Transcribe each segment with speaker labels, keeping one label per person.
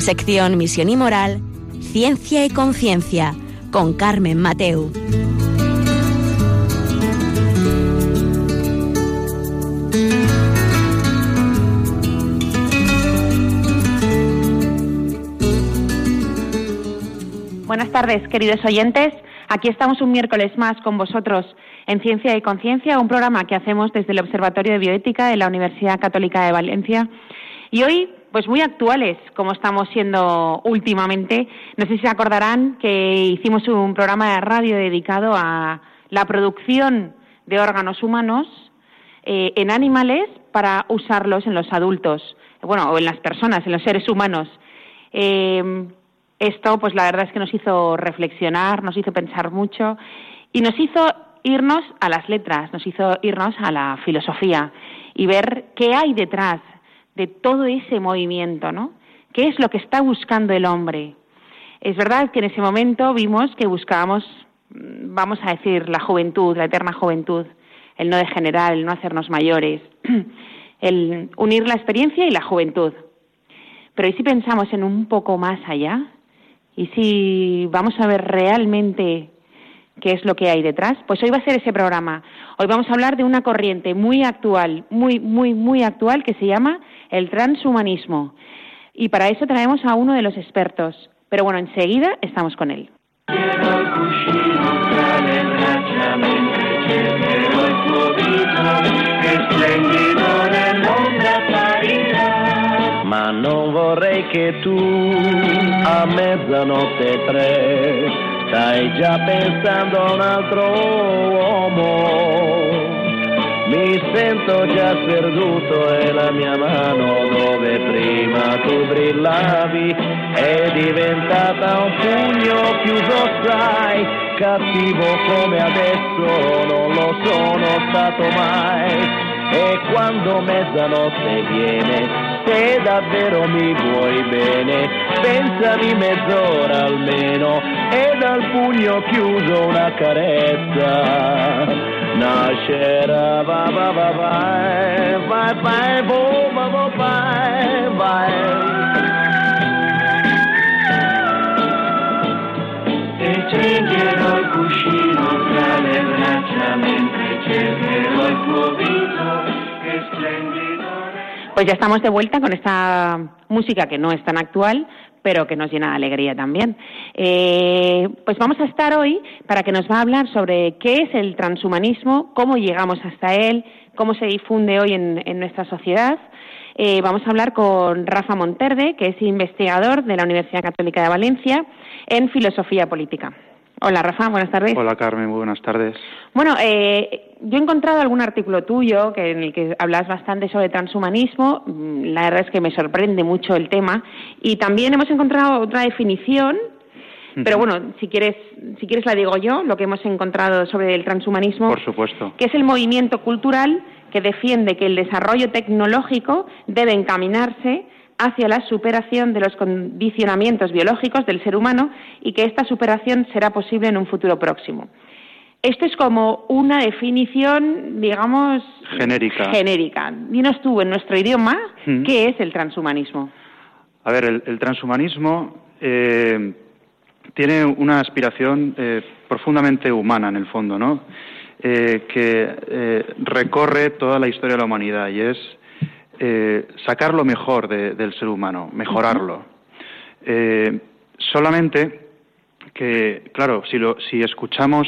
Speaker 1: Sección Misión y Moral, Ciencia y Conciencia, con Carmen Mateu.
Speaker 2: Buenas tardes, queridos oyentes. Aquí estamos un miércoles más con vosotros en Ciencia y Conciencia, un programa que hacemos desde el Observatorio de Bioética de la Universidad Católica de Valencia. Y hoy, pues muy actuales, como estamos siendo últimamente. No sé si se acordarán que hicimos un programa de radio dedicado a la producción de órganos humanos eh, en animales para usarlos en los adultos, bueno, o en las personas, en los seres humanos. Eh, esto, pues la verdad es que nos hizo reflexionar, nos hizo pensar mucho y nos hizo irnos a las letras, nos hizo irnos a la filosofía y ver qué hay detrás de todo ese movimiento, ¿no? ¿Qué es lo que está buscando el hombre? Es verdad que en ese momento vimos que buscábamos, mm, vamos a decir, la juventud, la eterna juventud, el no degenerar, el no hacernos mayores, el unir la experiencia y la juventud. Pero ¿y si pensamos en un poco más allá? y si vamos a ver realmente qué es lo que hay detrás, pues hoy va a ser ese programa. Hoy vamos a hablar de una corriente muy actual, muy, muy, muy actual, que se llama el transhumanismo. Y para eso traemos a uno de los expertos. Pero bueno, enseguida estamos con él.
Speaker 3: ma non vorrei che tu a mezzanotte tre stai già pensando a un altro uomo. Mi sento già perduto e la mia mano dove prima tu brillavi è diventata un pugno chiuso, sai, cattivo come adesso non lo sono stato mai. E quando mezzanotte viene se davvero mi vuoi bene, pensami mezz'ora almeno e dal pugno chiuso una carezza. Nascerà va va va vai, vai vai bo va va vai, vai. E stringerò il cuscino tra le braccia mentre cercherò il tuo viso che splendido.
Speaker 2: Pues ya estamos de vuelta con esta música que no es tan actual, pero que nos llena de alegría también. Eh, pues vamos a estar hoy para que nos va a hablar sobre qué es el transhumanismo, cómo llegamos hasta él, cómo se difunde hoy en, nuestra sociedad. Eh, vamos a hablar con Rafa Monterde, que es investigador de la Universidad Católica de Valencia en filosofía política. Hola Rafa, buenas tardes.
Speaker 4: Hola Carmen, muy buenas tardes.
Speaker 2: Bueno, eh, yo he encontrado algún artículo tuyo que, en el que hablas bastante sobre transhumanismo. Mm, la verdad es que me sorprende mucho el tema. Y también hemos encontrado otra definición, pero bueno, si quieres, si quieres la digo yo, lo que hemos encontrado sobre el transhumanismo.
Speaker 4: Por supuesto.
Speaker 2: Que es el movimiento cultural que defiende que el desarrollo tecnológico debe encaminarse hacia la superación de los condicionamientos biológicos del ser humano y que esta superación será posible en un futuro próximo. Esto es como una definición, digamos,
Speaker 4: genérica.
Speaker 2: genérica. Dinos tú, en nuestro idioma, hmm. ¿qué es el transhumanismo?
Speaker 4: A ver, el, transhumanismo eh, tiene una aspiración eh, profundamente humana, en el fondo, ¿no? Eh, que recorre toda la historia de la humanidad y es eh, sacar lo mejor del ser humano, mejorarlo. Eh, solamente que, claro, si, lo, si escuchamos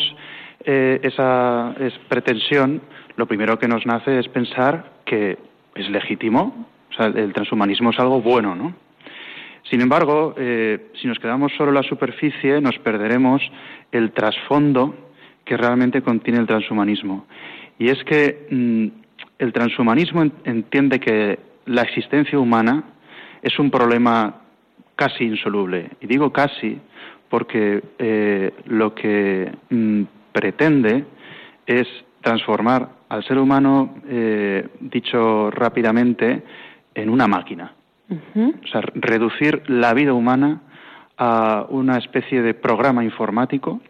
Speaker 4: eh, esa pretensión, lo primero que nos nace es pensar que es legítimo, o sea, el transhumanismo es algo bueno, ¿no? Sin embargo, si nos quedamos solo en la superficie, nos perderemos el trasfondo que realmente contiene el transhumanismo. Y es que mm, el transhumanismo entiende que la existencia humana es un problema casi insoluble. Y digo casi porque eh, lo que mm, pretende es transformar al ser humano, eh, dicho rápidamente, en una máquina. O sea, reducir la vida humana a una especie de programa informático,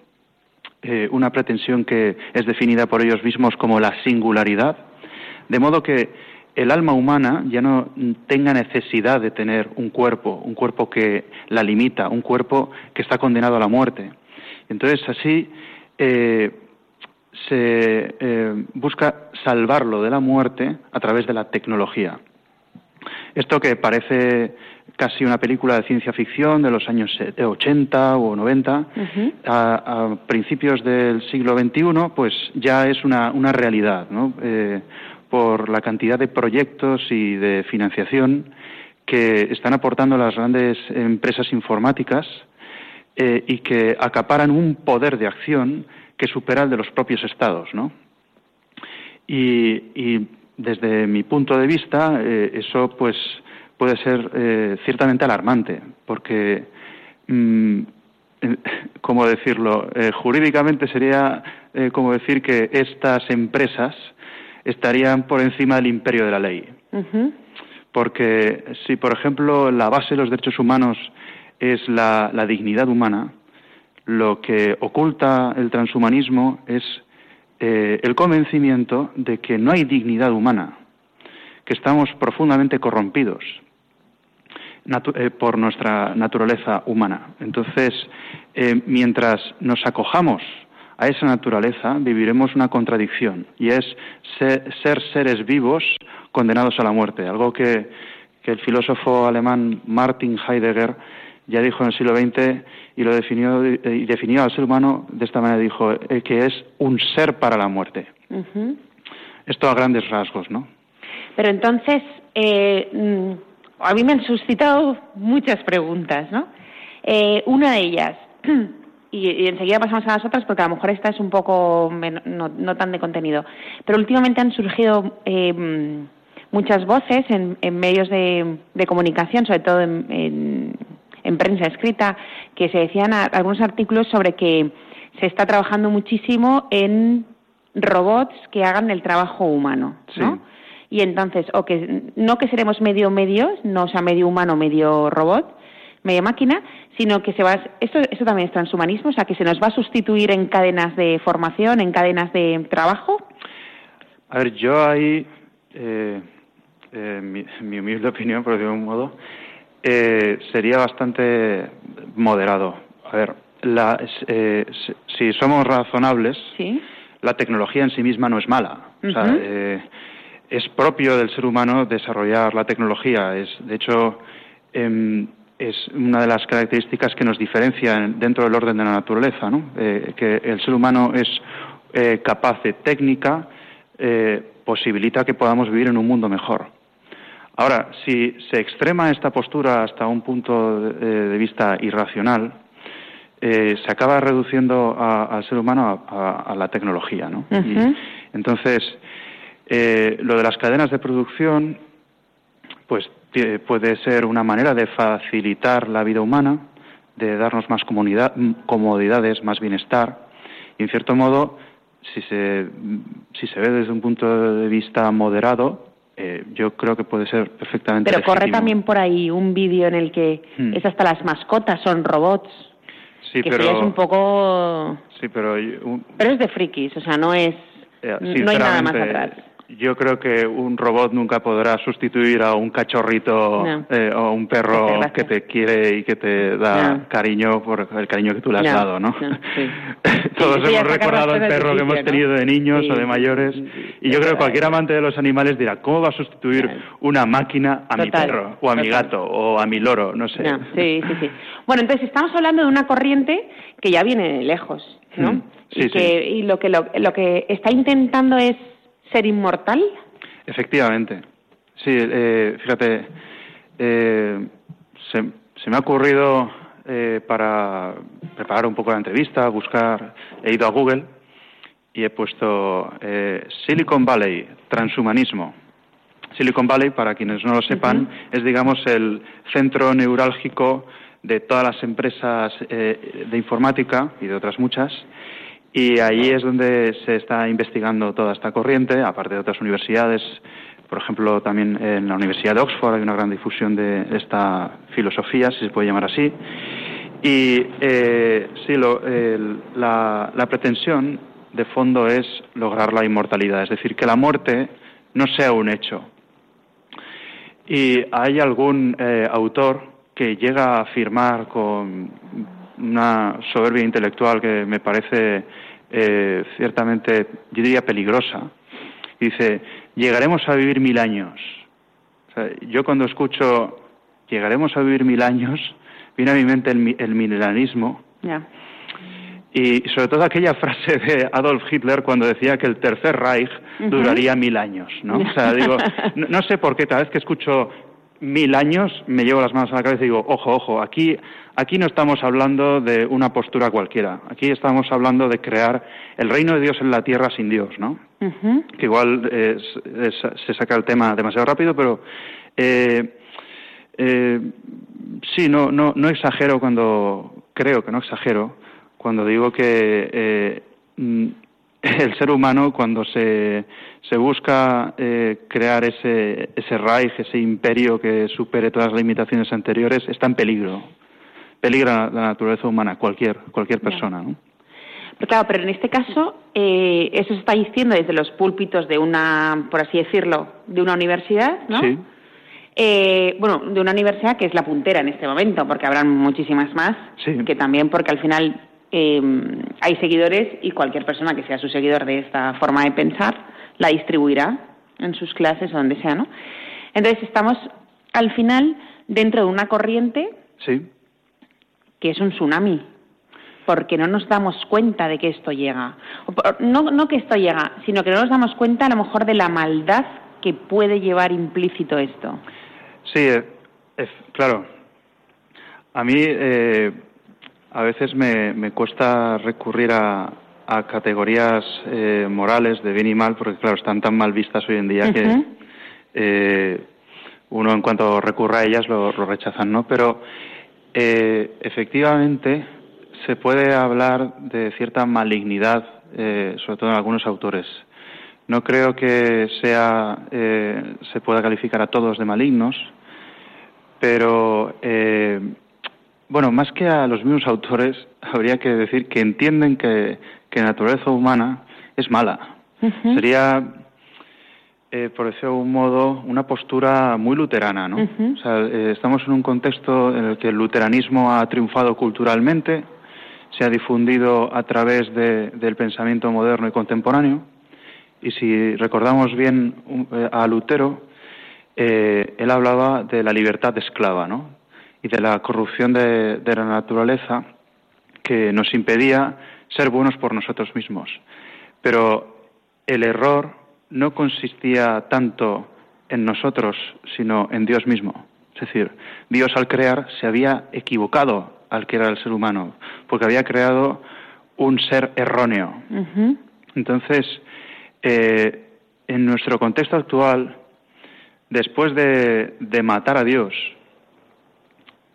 Speaker 4: eh, una pretensión que es definida por ellos mismos como la singularidad, de modo que el alma humana ya no tenga necesidad de tener un cuerpo, un cuerpo que la limita, un cuerpo que está condenado a la muerte. Entonces así eh, se eh, busca salvarlo de la muerte a través de la tecnología. Esto que parece casi una película de ciencia ficción de los años 80 o 90, a, principios del siglo XXI, pues ya es una, una realidad, ¿no? Eh, por la cantidad de proyectos y de financiación que están aportando las grandes empresas informáticas eh, y que acaparan un poder de acción que supera el de los propios estados, ¿no? Y, desde mi punto de vista, eh, eso pues puede ser eh, ciertamente alarmante, porque, mm, ¿cómo decirlo? jurídicamente sería como decir que estas empresas estarían por encima del imperio de la ley. Porque si, por ejemplo, la base de los derechos humanos es la, dignidad humana, lo que oculta el transhumanismo es eh, el convencimiento de que no hay dignidad humana, que estamos profundamente corrompidos eh, por nuestra naturaleza humana. Entonces, eh, mientras nos acojamos a esa naturaleza viviremos una contradicción y es ser, seres vivos condenados a la muerte, algo que, el filósofo alemán Martin Heidegger ya dijo en el siglo XX y lo definió y definió al ser humano de esta manera dijo eh, que es un ser para la muerte. Esto a grandes rasgos, ¿no?
Speaker 2: Pero entonces eh, mm, a mí me han suscitado muchas preguntas, ¿no? Eh, una de ellas y, enseguida pasamos a las otras porque a lo mejor esta es un poco no, tan de contenido. Pero últimamente han surgido eh, muchas voces en, medios de, comunicación, sobre todo en, prensa escrita, que se decían algunos artículos sobre que se está trabajando muchísimo en robots que hagan el trabajo humano, ¿no? Y entonces, o que no que seremos medio medio, no sea medio humano, medio robot, media máquina, sino que se va, esto, esto también es transhumanismo, o sea, que se nos va a sustituir en cadenas de formación, en cadenas de trabajo.
Speaker 4: A ver, yo ahí, eh, eh, mi, humilde opinión, por decirlo de un modo, eh, sería bastante moderado. A ver, la, si, somos razonables, la tecnología en sí misma no es mala. O sea, es propio del ser humano desarrollar la tecnología. Es, de hecho, em, es una de las características que nos diferencian dentro del orden de la naturaleza, ¿no? Eh, que el ser humano es eh, capaz de técnica, eh, posibilita que podamos vivir en un mundo mejor. Ahora, si se extrema esta postura hasta un punto de, vista irracional, se acaba reduciendo al ser humano a, la tecnología, ¿no? entonces, lo de las cadenas de producción, pues puede ser una manera de facilitar la vida humana, de darnos más comodidades, más bienestar. Y en cierto modo, si se, si se ve desde un punto de vista moderado, eh, yo creo que puede ser perfectamente.
Speaker 2: Pero corre también por ahí un vídeo en el que hmm. es hasta las mascotas son robots.
Speaker 4: Sí,
Speaker 2: que
Speaker 4: pero
Speaker 2: es un poco.
Speaker 4: Sí, pero.
Speaker 2: Pero es de frikis, o sea, no es. Eh, no hay nada más atrás.
Speaker 4: Yo creo que un robot nunca podrá sustituir a un cachorrito eh, o un perro que te quiere y que te da cariño por el cariño que tú le has dado, ¿no? Todos hemos recordado el perro que hemos tenido de niños o de mayores y yo creo que cualquier amante de los animales dirá, ¿cómo va a sustituir una máquina a mi perro o a mi gato o a mi loro? No sé.
Speaker 2: Sí, sí, sí. Bueno, entonces estamos hablando de una corriente que ya viene de lejos, ¿no? Mm, y, que, y lo que lo que está intentando es ser inmortal?
Speaker 4: Efectivamente. Sí, eh, fíjate, eh, se, me ha ocurrido eh, para preparar un poco la entrevista, buscar, he ido a Google y he puesto Silicon Valley, transhumanismo. Silicon Valley, para quienes no lo sepan, es, digamos, el centro neurálgico de todas las empresas de informática y de otras muchas y ahí es donde se está investigando toda esta corriente, aparte de otras universidades. Por ejemplo, también en la Universidad de Oxford hay una gran difusión de esta filosofía, si se puede llamar así. Y eh, sí, la, la pretensión de fondo es lograr la inmortalidad, es decir, que la muerte no sea un hecho, Y hay algún eh, autor que llega a afirmar con una soberbia intelectual que me parece eh, ciertamente, yo diría, peligrosa. Dice, llegaremos a vivir mil años. yo cuando escucho llegaremos a vivir mil años, viene a mi mente el, el milenarismo. Y sobre todo aquella frase de Adolf Hitler cuando decía que el Tercer Reich duraría mil años, ¿no? O sea, digo, no, sé por qué cada vez que escucho mil años me llevo las manos a la cabeza y digo, ojo, ojo, aquí, aquí no estamos hablando de una postura cualquiera, aquí estamos hablando de crear el reino de Dios en la tierra sin Dios, ¿no? Que igual se saca el tema demasiado rápido, pero eh, eh, sí, no, no, no exagero cuando, creo que no exagero, cuando digo que eh, mm, el ser humano, cuando se, se busca eh, crear ese, ese Reich, ese imperio que supere todas las limitaciones anteriores, está en peligro. Peligra la naturaleza humana, cualquier, cualquier persona. ¿no?
Speaker 2: Pero claro, pero en este caso, eh, eso se está diciendo desde los púlpitos de una, por así decirlo, de una universidad, ¿no?
Speaker 4: Sí.
Speaker 2: Eh, bueno, de una universidad que es la puntera en este momento, porque habrán muchísimas más, que también porque al final eh, hay seguidores y cualquier persona que sea su seguidor de esta forma de pensar la distribuirá en sus clases o donde sea, ¿no? Entonces estamos al final dentro de una corriente
Speaker 4: sí.
Speaker 2: Que es un tsunami, porque no nos damos cuenta de que esto llega. No, no que esto llega, sino que no nos damos cuenta a lo mejor de la maldad que puede llevar implícito esto.
Speaker 4: Sí, eh, es, claro. A mí eh, a veces me, me, cuesta recurrir a, a categorías eh, morales de bien y mal, porque claro, están tan mal vistas hoy en día que eh, uno en cuanto recurra a ellas lo, lo rechazan, ¿no? Pero eh, efectivamente se puede hablar de cierta malignidad, eh, sobre todo en algunos autores. No creo que sea eh, se pueda calificar a todos de malignos, pero eh, bueno, más que a los mismos autores, habría que decir que entienden que, que la naturaleza humana es mala. Sería, eh, por decirlo de algún modo, una postura muy luterana, ¿no? o sea, eh, estamos en un contexto en el que el luteranismo ha triunfado culturalmente, se ha difundido a través de, del pensamiento moderno y contemporáneo, y si recordamos bien eh, a Lutero, eh, él hablaba de la libertad esclava, ¿no? Y de la corrupción de, de, la naturaleza que nos impedía ser buenos por nosotros mismos. Pero el error no consistía tanto en nosotros, sino en Dios mismo. Es decir, Dios al crear se había equivocado al crear el ser humano, porque había creado un ser erróneo. Uh -huh. Entonces, eh, en nuestro contexto actual, después de, de matar a Dios,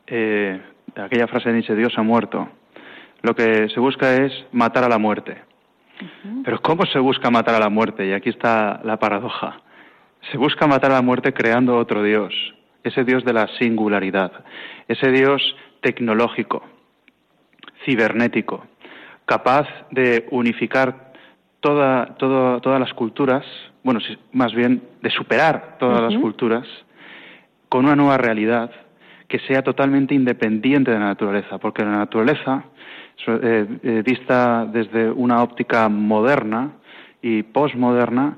Speaker 4: eh, aquella frase de Nietzsche, Dios ha muerto, lo que se busca es matar a la muerte. Uh -huh. Pero ¿cómo se busca matar a la muerte? Y aquí está la paradoja. Se busca matar a la muerte creando otro Dios, ese Dios de la singularidad, ese Dios tecnológico, cibernético, capaz de unificar toda, todo, todas las culturas, bueno, más bien de superar todas uh -huh. las culturas con una nueva realidad que sea totalmente independiente de la naturaleza, porque la naturaleza, eh, eh, vista desde una óptica moderna y postmoderna,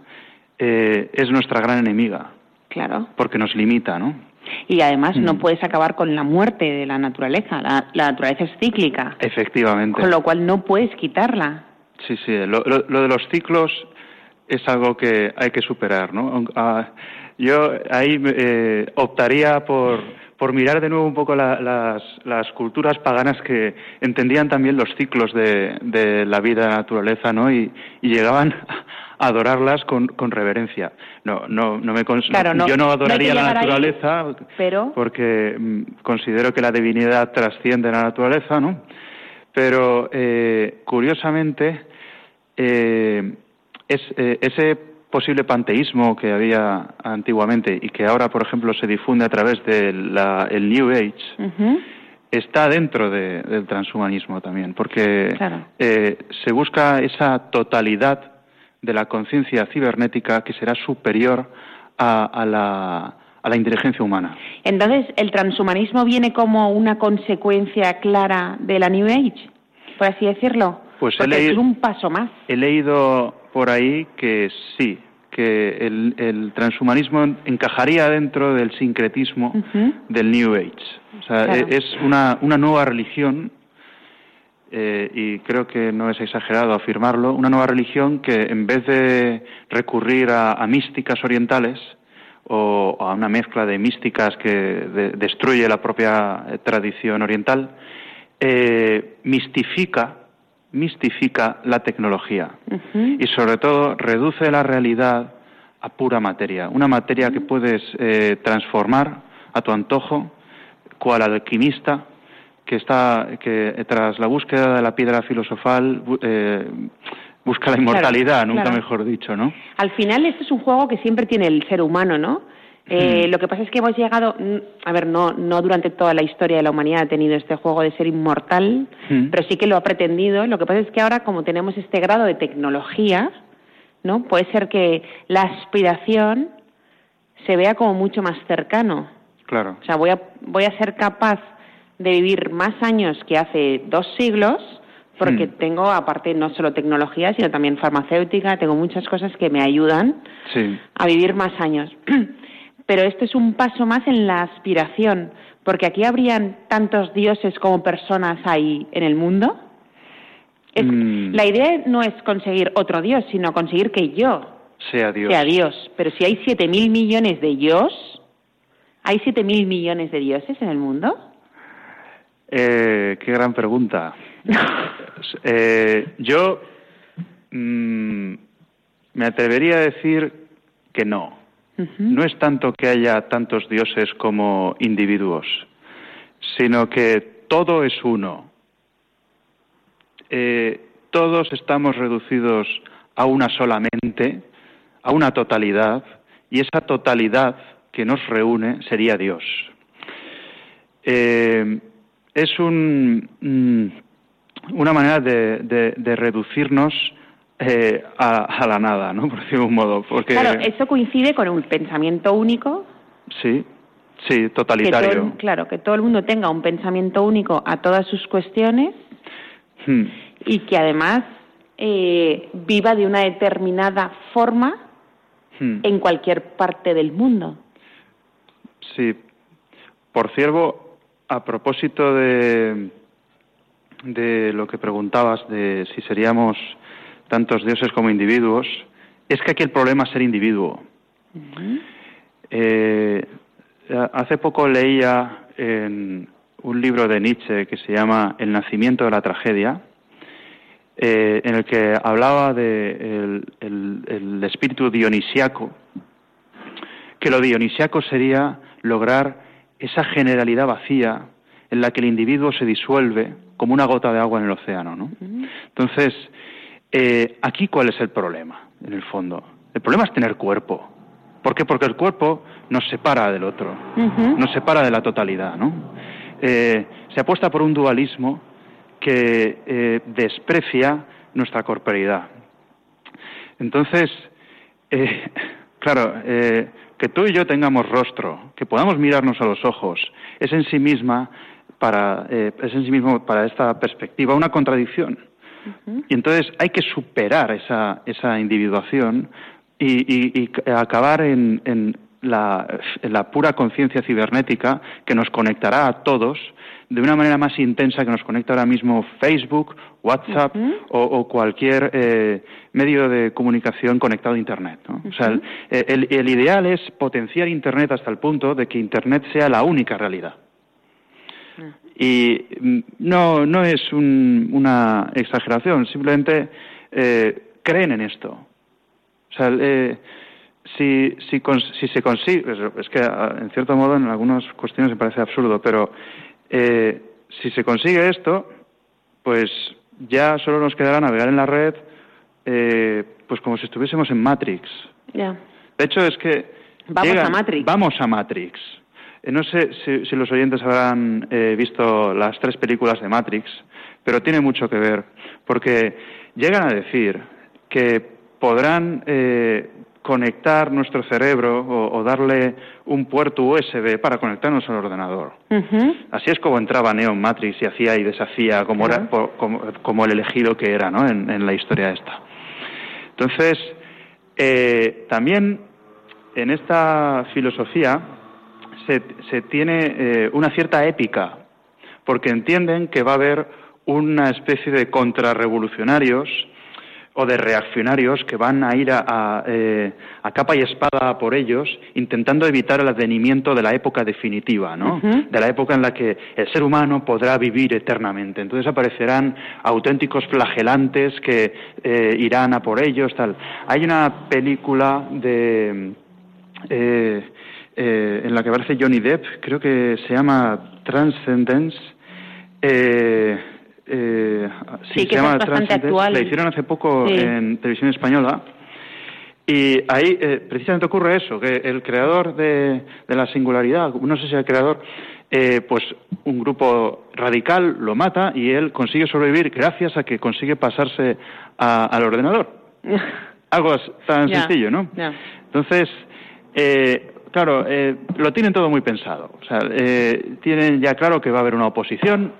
Speaker 4: eh, es nuestra gran enemiga.
Speaker 2: Claro.
Speaker 4: Porque nos limita, ¿no?
Speaker 2: Y además mm. no puedes acabar con la muerte de la naturaleza. La, la, naturaleza es cíclica.
Speaker 4: Efectivamente.
Speaker 2: Con lo cual no puedes quitarla.
Speaker 4: Sí, sí. Lo, lo, lo de los ciclos es algo que hay que superar, ¿no? Uh, yo ahí eh, optaría por, por mirar de nuevo un poco la, las, las culturas paganas que entendían también los ciclos de, de la vida, de la naturaleza, ¿no? Y, y llegaban a adorarlas con, con, reverencia. No, no, no me
Speaker 2: claro,
Speaker 4: no, yo no adoraría
Speaker 2: no
Speaker 4: la naturaleza
Speaker 2: ahí, pero...
Speaker 4: porque mm, considero que la divinidad trasciende la naturaleza, ¿no? Pero eh, curiosamente eh, es, eh, ese posible panteísmo que había antiguamente y que ahora, por ejemplo, se difunde a través del de New Age, uh -huh. está dentro de, del transhumanismo también, porque
Speaker 2: claro.
Speaker 4: eh, se busca esa totalidad de la conciencia cibernética que será superior a, a, la, a la inteligencia humana.
Speaker 2: Entonces, ¿el transhumanismo viene como una consecuencia clara de la New Age, por así decirlo?
Speaker 4: Pues he
Speaker 2: Porque
Speaker 4: leído-
Speaker 2: es un paso más.
Speaker 4: He leído por ahí que sí, que el, el transhumanismo encajaría dentro del sincretismo del New Age. O sea,
Speaker 2: Claro.
Speaker 4: e- es una, una nueva religión, eh, y creo que no es exagerado afirmarlo, una nueva religión que en vez de recurrir a, a místicas orientales o a una mezcla de místicas que de- destruye la propia eh, tradición oriental, eh, mistifica, mistifica la tecnología y sobre todo reduce la realidad a pura materia, una materia que puedes eh, transformar a tu antojo, cual alquimista que está que tras la búsqueda de la piedra filosofal eh, busca la inmortalidad, nunca
Speaker 2: claro.
Speaker 4: mejor dicho, ¿no?
Speaker 2: Al final, esto es un juego que siempre tiene el ser humano, ¿no? Eh,
Speaker 4: Hmm.
Speaker 2: Lo que pasa es que hemos llegado, a ver, no, no durante toda la historia de la humanidad ha tenido este juego de ser inmortal,
Speaker 4: Hmm.
Speaker 2: pero sí que lo ha pretendido. Lo que pasa es que ahora, como tenemos este grado de tecnología, ¿no? Puede ser que la aspiración se vea como mucho más cercano.
Speaker 4: Claro.
Speaker 2: O sea, voy a, voy a ser capaz de vivir más años que hace dos siglos porque
Speaker 4: Hmm.
Speaker 2: tengo, aparte, no solo tecnología, sino también farmacéutica, tengo muchas cosas que me ayudan
Speaker 4: Sí.
Speaker 2: a vivir más años. Pero esto es un paso más en la aspiración, porque aquí habrían tantos dioses como personas hay en el mundo. Es-
Speaker 4: Mm.
Speaker 2: La idea no es conseguir otro dios, sino conseguir que yo
Speaker 4: Sea Dios.
Speaker 2: sea Dios. Pero si hay siete mil millones de dios, ¿hay siete mil millones de dioses en el mundo?
Speaker 4: Eh, qué gran pregunta. Eh, yo mm, me atrevería a decir que no. No es tanto que haya tantos dioses como individuos, sino que todo es uno. Eh, todos estamos reducidos a una solamente, a una totalidad, y esa totalidad que nos reúne sería Dios. Eh, es un, mm, una manera de reducirnos eh, a, a la nada, ¿no? Por decirlo de un modo. Porque,
Speaker 2: Claro, eso coincide con un pensamiento único.
Speaker 4: Sí, sí,
Speaker 2: Que
Speaker 4: totalitario.
Speaker 2: todo, el- claro, que todo el mundo tenga un pensamiento único a todas sus cuestiones
Speaker 4: Hmm,
Speaker 2: y que además eh, viva de una determinada forma
Speaker 4: hmm.
Speaker 2: en cualquier parte del mundo.
Speaker 4: Sí. Por cierto, a propósito de, de lo que preguntabas de si seríamos tantos dioses como individuos, es que aquí el problema es ser individuo. Eh, hace poco leía en un libro de Nietzsche que se llama El nacimiento de la tragedia, eh, en el que hablaba de el, el- el espíritu dionisiaco, que lo dionisiaco sería lograr esa generalidad vacía en la que el individuo se disuelve como una gota de agua en el océano, ¿no? Entonces, eh, aquí cuál es el problema, en el fondo. El problema es tener cuerpo. ¿Por qué? Porque el cuerpo nos separa del otro, nos separa de la totalidad, ¿no? Eh, se apuesta por un dualismo que eh, desprecia nuestra corporeidad. Entonces, eh, claro, eh, que tú y yo tengamos rostro, que podamos mirarnos a los ojos, es en sí misma para eh, es en sí mismo para esta perspectiva una contradicción. Y entonces hay que superar esa, esa individuación y, y- y c- acabar en, en la, en la pura conciencia cibernética que nos conectará a todos de una manera más intensa que nos conecta ahora mismo Facebook, WhatsApp o, o cualquier eh, medio de comunicación conectado a Internet. ¿no? O sea, el, el- el ideal es potenciar Internet hasta el punto de que Internet sea la única realidad. Y mm, no, no es un- una exageración, simplemente eh, creen en esto. O sea, eh, si, si, si se consigue, es- que en cierto modo en algunas cuestiones me parece absurdo, pero eh, si se consigue esto, pues ya solo nos quedará navegar en la red, eh, pues como si estuviésemos en Matrix. De hecho, es que.
Speaker 2: Vamos a Matrix.
Speaker 4: Vamos a Matrix. Eh, no sé si, si los oyentes habrán eh, visto las tres películas de Matrix, pero tiene mucho que ver, porque llegan a decir que podrán eh, conectar nuestro cerebro o, darle un puerto USB para conectarnos al ordenador. Así es como entraba Neo Matrix y hacía y deshacía como, era, como, el elegido que era ¿no? en, la historia esta. Entonces, eh, también en esta filosofía se, se tiene eh, una cierta épica, porque entienden que va a haber una especie de contrarrevolucionarios o de reaccionarios que van a ir eh, a, capa y espada por ellos, intentando evitar el advenimiento de la época definitiva, ¿no? De la época en la que el ser humano podrá vivir eternamente. Entonces aparecerán auténticos flagelantes que eh, irán a por ellos, tal. Hay una película de eh, en la que aparece Johnny Depp, creo que se llama Transcendence.
Speaker 2: Eh, sí, que se llama bastante actual.
Speaker 4: La hicieron hace poco en televisión española. Y ahí eh, precisamente ocurre eso, que el creador de, la singularidad, no sé si el creador, eh, pues un grupo radical lo mata y él consigue sobrevivir gracias a que consigue pasarse al ordenador. Algo tan sencillo, ¿no? Entonces, eh, claro, lo tienen todo muy pensado. O sea, tienen ya claro que va a haber una oposición,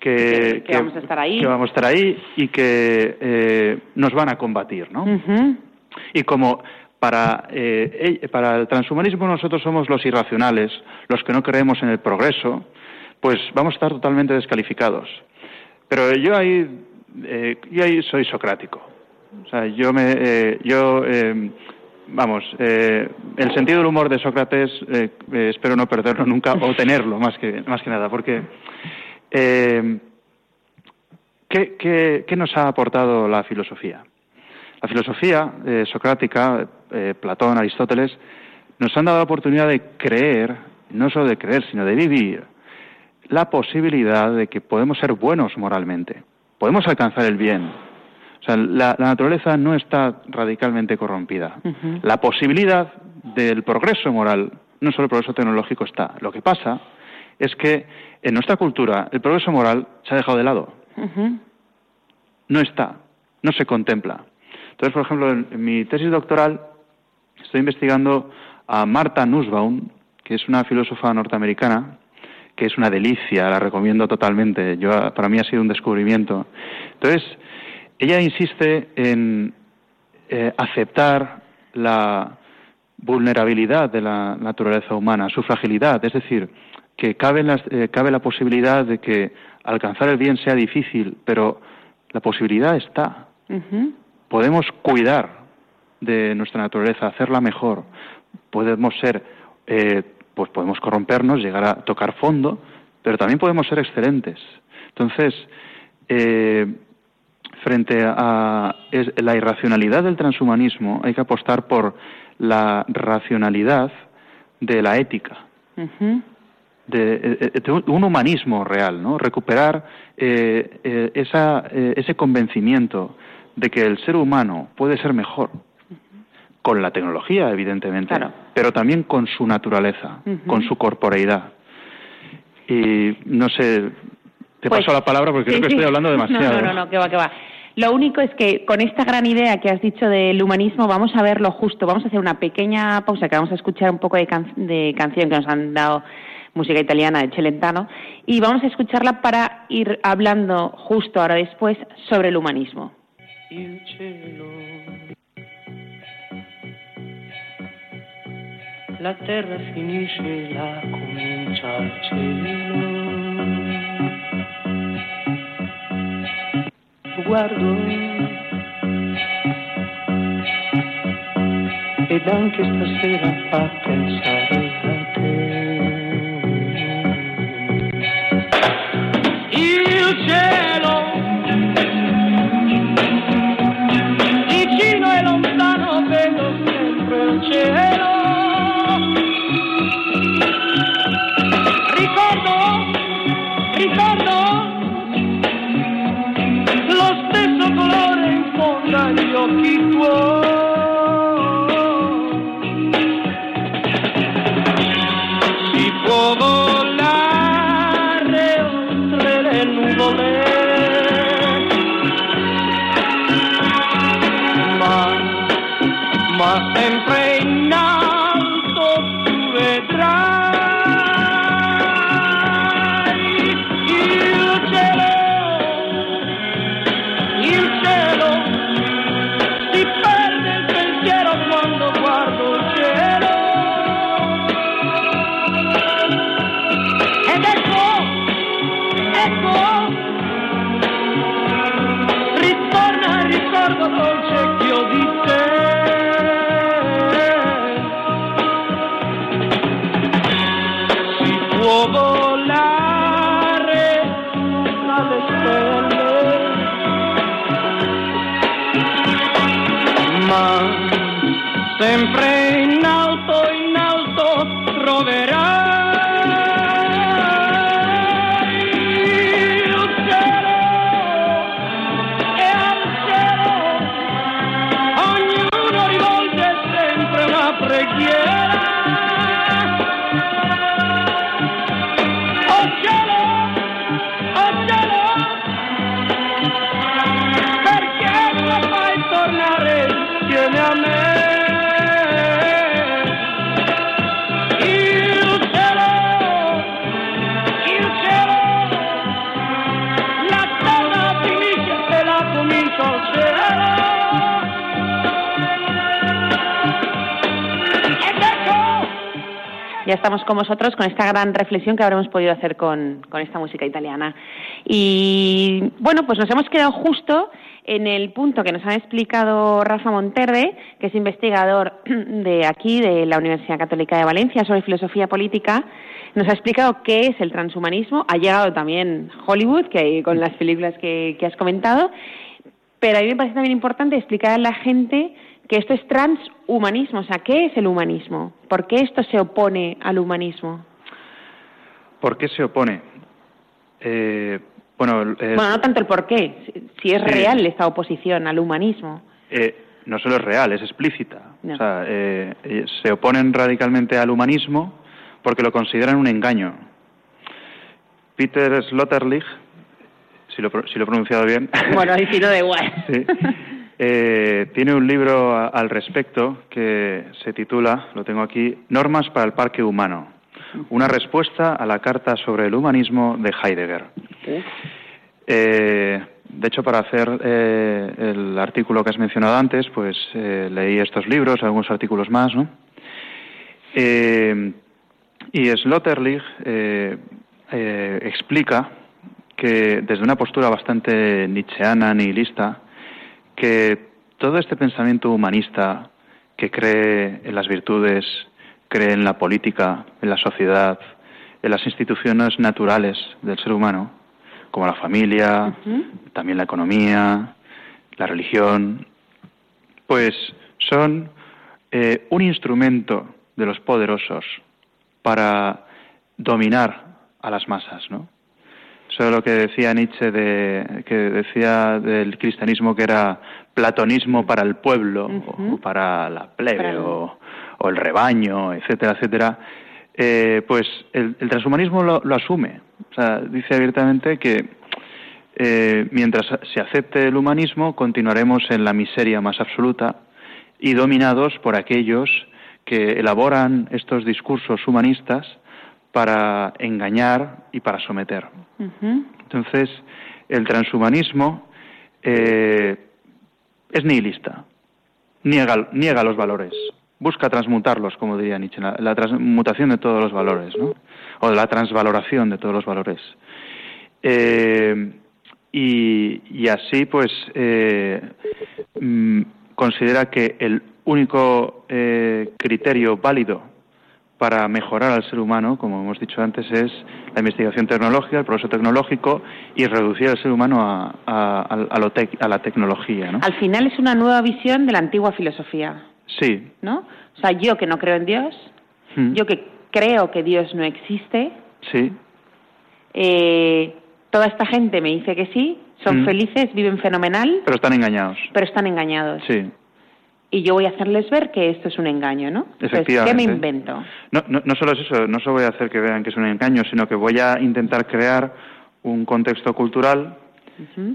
Speaker 4: que,
Speaker 2: vamos a estar ahí.
Speaker 4: Que vamos a estar ahí y que eh, nos van a combatir, ¿no? Y como para, eh, para el transhumanismo nosotros somos los irracionales, los que no creemos en el progreso, pues vamos a estar totalmente descalificados. Pero yo ahí, eh, yo ahí soy socrático. O sea, yo me, yo, vamos, el sentido del humor de Sócrates espero no perderlo nunca o tenerlo más que, más que nada, porque eh, ¿qué, nos ha aportado la filosofía? La filosofía eh, socrática, eh, Platón, Aristóteles, nos han dado la oportunidad de creer, no solo de creer, sino de vivir la posibilidad de que podemos ser buenos moralmente, podemos alcanzar el bien. O sea, la, naturaleza no está radicalmente corrompida. La posibilidad del progreso moral, no solo el progreso tecnológico, está. Lo que pasa es que en nuestra cultura el progreso moral se ha dejado de lado. No está, no se contempla. Entonces, por ejemplo, en, mi tesis doctoral estoy investigando a Marta Nussbaum, que es una filósofa norteamericana, que es una delicia, la recomiendo totalmente. Yo, para mí ha sido un descubrimiento. Entonces, ella insiste en eh, aceptar la vulnerabilidad de la naturaleza humana, su fragilidad, es decir, que cabe, eh, cabe la posibilidad de que alcanzar el bien sea difícil, pero la posibilidad está. Podemos cuidar de nuestra naturaleza, hacerla mejor. Podemos ser, eh, pues podemos corrompernos, llegar a tocar fondo, pero también podemos ser excelentes. Entonces, eh, frente a la irracionalidad del transhumanismo, hay que apostar por la racionalidad de la ética de, un humanismo real, ¿no? Recuperar eh, eh, esa, eh, ese convencimiento de que el ser humano puede ser mejor con la tecnología, evidentemente, pero también con su naturaleza, con su corporeidad. Y no sé, te pues, paso la palabra porque creo que estoy hablando demasiado.
Speaker 2: No, no, no, que va, que va. Lo único es que con esta gran idea que has dicho del humanismo vamos a ver lo justo. Vamos a hacer una pequeña pausa que vamos a escuchar un poco de, de canción que nos han dado música italiana de Celentano, y vamos a escucharla para ir hablando justo ahora después sobre el humanismo.
Speaker 5: la terra finisce, la cielo. Guardo ed anche stasera fa pensare a te. cielo,
Speaker 2: estamos con vosotros con esta gran reflexión que habremos podido hacer con, esta música italiana. Y bueno, pues nos hemos quedado justo en el punto que nos ha explicado Rafa Monterde, que es investigador de aquí, de la Universidad Católica de Valencia, sobre filosofía política. Nos ha explicado qué es el transhumanismo. Ha llegado también Hollywood, que con las películas que, que has comentado. Pero a mí me parece también importante explicar a la gente que esto es transhumanismo. O sea, ¿qué es el humanismo? ¿Por qué esto se opone al humanismo?
Speaker 4: ¿Por qué se opone? Eh, bueno, el-
Speaker 2: Bueno, no tanto el por qué, si- es
Speaker 4: Sí.
Speaker 2: real esta oposición al humanismo.
Speaker 4: eh, no solo es real, es explícita. O sea, eh, eh, se oponen radicalmente al humanismo porque lo consideran un engaño. Peter Sloterdijk, si lo, si lo he pronunciado bien,
Speaker 2: Bueno, ahí sí no da igual.
Speaker 4: Sí. Eh, tiene un libro al respecto que se titula, lo tengo aquí, Normas para el Parque Humano. Una respuesta a la carta sobre el humanismo de Heidegger. Eh, de hecho, para hacer eh, el artículo que has mencionado antes, pues leí estos libros, algunos artículos más, ¿no? Y Sloterdijk eh, explica que desde una postura bastante nietzscheana, nihilista, que todo este pensamiento humanista que cree en las virtudes, cree en la política, en la sociedad, en las instituciones naturales del ser humano, como la familia, también la economía, la religión, pues son eh, un instrumento de los poderosos para dominar a las masas, ¿no? Es lo que decía Nietzsche, de, que decía del cristianismo que era platonismo para el pueblo, o para la plebe,
Speaker 2: Para el-
Speaker 4: o, o el rebaño, etcétera, etcétera. Eh, pues el, el transhumanismo lo, lo asume. O sea, dice abiertamente que eh, mientras se acepte el humanismo, continuaremos en la miseria más absoluta y dominados por aquellos que elaboran estos discursos humanistas para engañar y para someter. Entonces, el transhumanismo eh, es nihilista, niega, niega los valores, busca transmutarlos, como diría Nietzsche, la, la transmutación de todos los valores, ¿no? o la transvaloración de todos los valores. Eh, y, y así, pues, eh, mm, considera que el único criterio válido para mejorar al ser humano, como hemos dicho antes, es la investigación tecnológica, el progreso tecnológico y reducir al ser humano a, a- a- a lo tec- a la tecnología. ¿no?
Speaker 2: Al final es una nueva visión de la antigua filosofía,
Speaker 4: Sí.
Speaker 2: ¿no? O sea, yo que no creo en Dios,
Speaker 4: Mm.
Speaker 2: yo que creo que Dios no existe,
Speaker 4: Sí.
Speaker 2: eh, toda esta gente me dice que sí, son
Speaker 4: Mm.
Speaker 2: felices, viven fenomenal,
Speaker 4: Pero están engañados.
Speaker 2: pero están engañados.
Speaker 4: Sí.
Speaker 2: Y yo voy a hacerles ver que esto es un engaño, ¿no? Entonces, ¿qué me invento?
Speaker 4: No, no, no solo es eso, no solo voy a hacer que vean que es un engaño, sino que voy a intentar crear un contexto cultural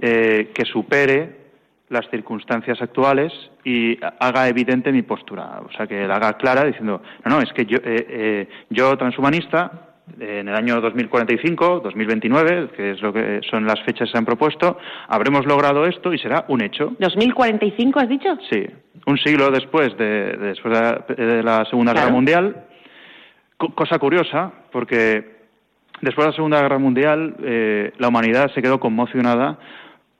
Speaker 4: eh, que supere las circunstancias actuales y haga evidente mi postura, o sea, que la haga clara diciendo, no, no, es que yo, eh, eh, yo transhumanista, en el año 2045, 2029, que es lo que son las fechas que se han propuesto, habremos logrado esto y será un hecho.
Speaker 2: ¿2045 has dicho?
Speaker 4: Sí, un siglo después de, de- después de la, Segunda
Speaker 2: Claro.
Speaker 4: Guerra Mundial. Co- cosa curiosa, porque después de la Segunda Guerra Mundial eh, la humanidad se quedó conmocionada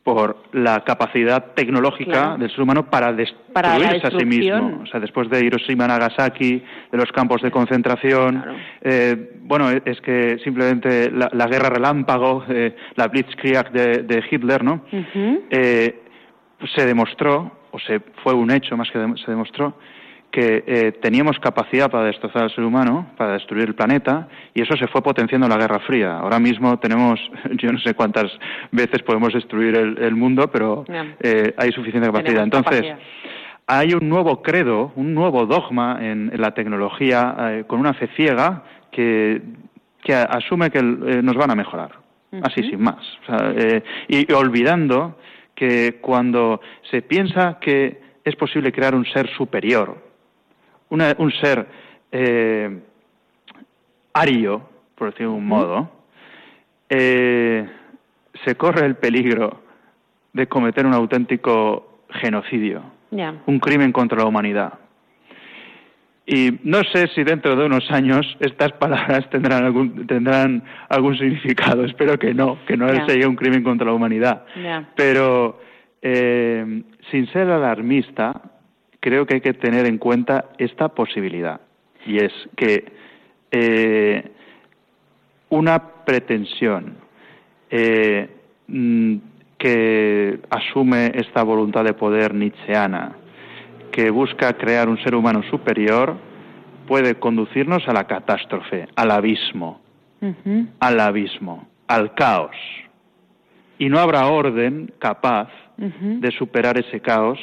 Speaker 4: por la capacidad tecnológica del ser humano para destruirse a sí mismo. O sea, después de Hiroshima, Nagasaki, de los campos de concentración, eh, bueno, es que simplemente la, guerra relámpago, eh, la Blitzkrieg de, Hitler, ¿no? Eh, se demostró, o se fue un hecho más que se demostró, que eh, teníamos capacidad para destrozar al ser humano, para destruir el planeta, y eso se fue potenciando en la Guerra Fría. Ahora mismo tenemos, yo no sé cuántas veces podemos destruir el, mundo, pero eh, hay suficiente capacidad. Entonces, hay un nuevo credo, un nuevo dogma en, la tecnología, eh, con una fe ciega que, que asume que nos van a mejorar, así sin más. y olvidando que cuando se piensa que es posible crear un ser superior, un ser eh, ario, por decirlo de un modo, eh, se corre el peligro de cometer un auténtico genocidio, un crimen contra la humanidad. Y no sé si dentro de unos años estas palabras tendrán algún, tendrán algún significado. Espero que no, que no sea un crimen contra la humanidad. Pero eh, sin ser alarmista, creo que hay que tener en cuenta esta posibilidad. Y es que eh, una pretensión eh, mm, que asume esta voluntad de poder nietzscheana, que busca crear un ser humano superior, puede conducirnos a la catástrofe, al abismo, al abismo, al caos. Y no habrá orden capaz de superar ese caos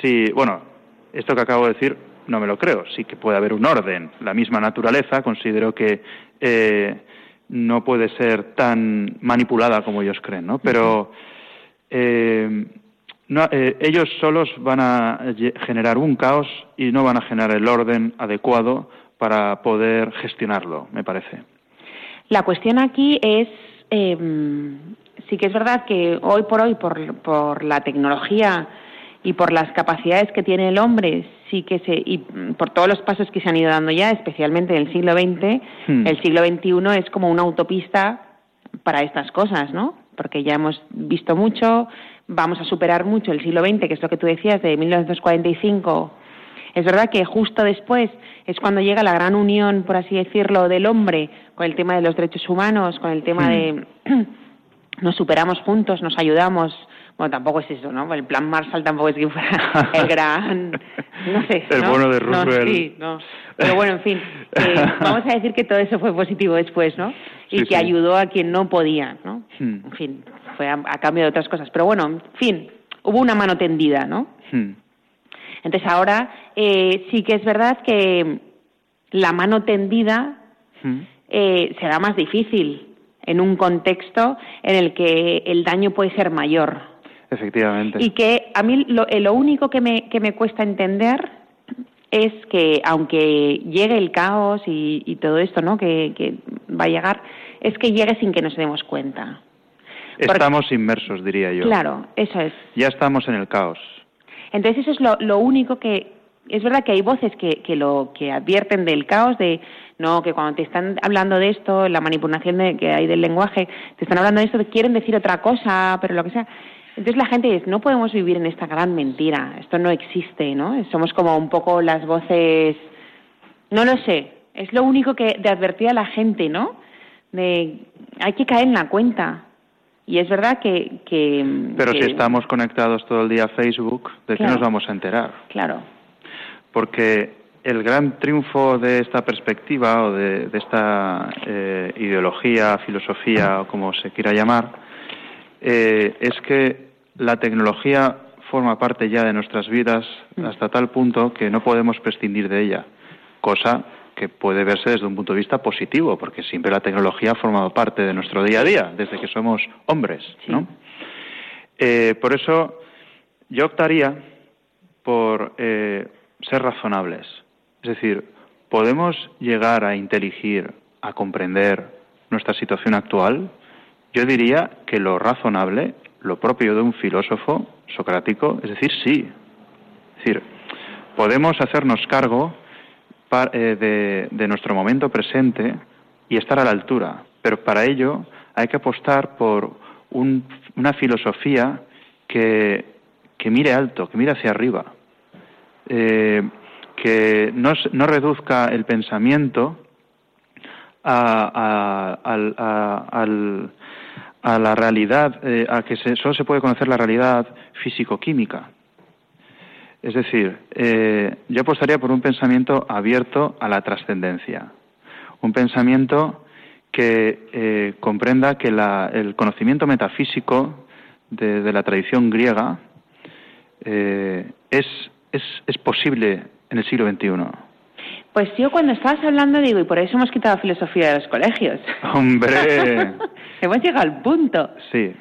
Speaker 4: si, bueno, esto que acabo de decir no me lo creo. Sí que puede haber un orden. La misma naturaleza considero que eh, no puede ser tan manipulada como ellos creen, ¿no? Pero eh, eh, ellos solos van a generar un caos y no van a generar el orden adecuado para poder gestionarlo, me parece.
Speaker 2: La cuestión aquí es, em, sí que es verdad que hoy por hoy, por, por la tecnología, y por las capacidades que tiene el hombre, sí que se, y por todos los pasos que se han ido dando ya, especialmente en el siglo XX, hmm. el siglo XXI es como una autopista para estas cosas, ¿no? Porque ya hemos visto mucho, vamos a superar mucho el siglo XX, que es lo que tú decías, de 1945. Es verdad que justo después es cuando llega la gran unión, por así decirlo, del hombre con el tema de los derechos humanos, con el tema hmm. de nos superamos juntos, nos ayudamos, bueno, tampoco es eso, ¿no? El plan Marshall tampoco es que fuera el gran, no sé.
Speaker 4: El
Speaker 2: bueno
Speaker 4: de Roosevelt.
Speaker 2: No, sí, no. Pero bueno, en fin, vamos a decir que todo eso fue positivo después, ¿no? Y que ayudó a quien no podía, ¿no? Hmm. En fin, fue a, cambio de otras cosas. Pero bueno, en fin, hubo una mano tendida, ¿no? Hmm. Entonces ahora eh, sí que es verdad que la mano tendida hmm. eh, será más difícil en un contexto en el que el daño puede ser mayor.
Speaker 4: Efectivamente.
Speaker 2: Y que a mí lo, eh, lo único que me, que me cuesta entender es que aunque llegue el caos y, todo esto, ¿no? Que, va a llegar, es que llegue sin que nos demos cuenta.
Speaker 4: Estamos inmersos, diría yo.
Speaker 2: Claro, eso es.
Speaker 4: Ya estamos en el caos.
Speaker 2: Entonces eso es lo, lo único que es verdad que hay voces que, que lo que advierten del caos de no que cuando te están hablando de esto la manipulación que hay del lenguaje te están hablando de esto quieren decir otra cosa pero lo que sea entonces la gente dice, no podemos vivir en esta gran mentira, esto no existe, ¿no? Somos como un poco las voces, no lo sé, es lo único que de advertir a la gente, ¿no? De, hay que caer en la cuenta. Y es verdad que...
Speaker 4: Pero si estamos conectados todo el día a Facebook, ¿de qué nos vamos a enterar?
Speaker 2: Claro.
Speaker 4: Porque el gran triunfo de esta perspectiva o de, esta eh, ideología, filosofía o como se quiera llamar, eh, es que la tecnología forma parte ya de nuestras vidas mm. hasta tal punto que no podemos prescindir de ella, cosa que puede verse desde un punto de vista positivo, porque siempre la tecnología ha formado parte de nuestro día a día, desde que somos hombres, ¿no? Eh, por eso yo optaría por eh, ser razonables, es decir, podemos llegar a inteligir, a comprender nuestra situación actual, yo diría que lo razonable, lo propio de un filósofo socrático, es decir, sí. Es decir, podemos hacernos cargo eh, de, nuestro momento presente y estar a la altura, pero para ello hay que apostar por una filosofía que, que mire alto, que mire hacia arriba, eh, que no, no, reduzca el pensamiento a, a, la realidad, eh, a que solo se puede conocer la realidad físico-química. Es decir, eh, yo apostaría por un pensamiento abierto a la trascendencia, un pensamiento que eh, comprenda que el conocimiento metafísico de, la tradición griega es, es, es posible en el siglo XXI.
Speaker 2: Pues yo cuando estabas hablando digo, y por eso hemos quitado filosofía de los colegios.
Speaker 4: Hombre.
Speaker 2: hemos llegado al punto.
Speaker 4: Sí.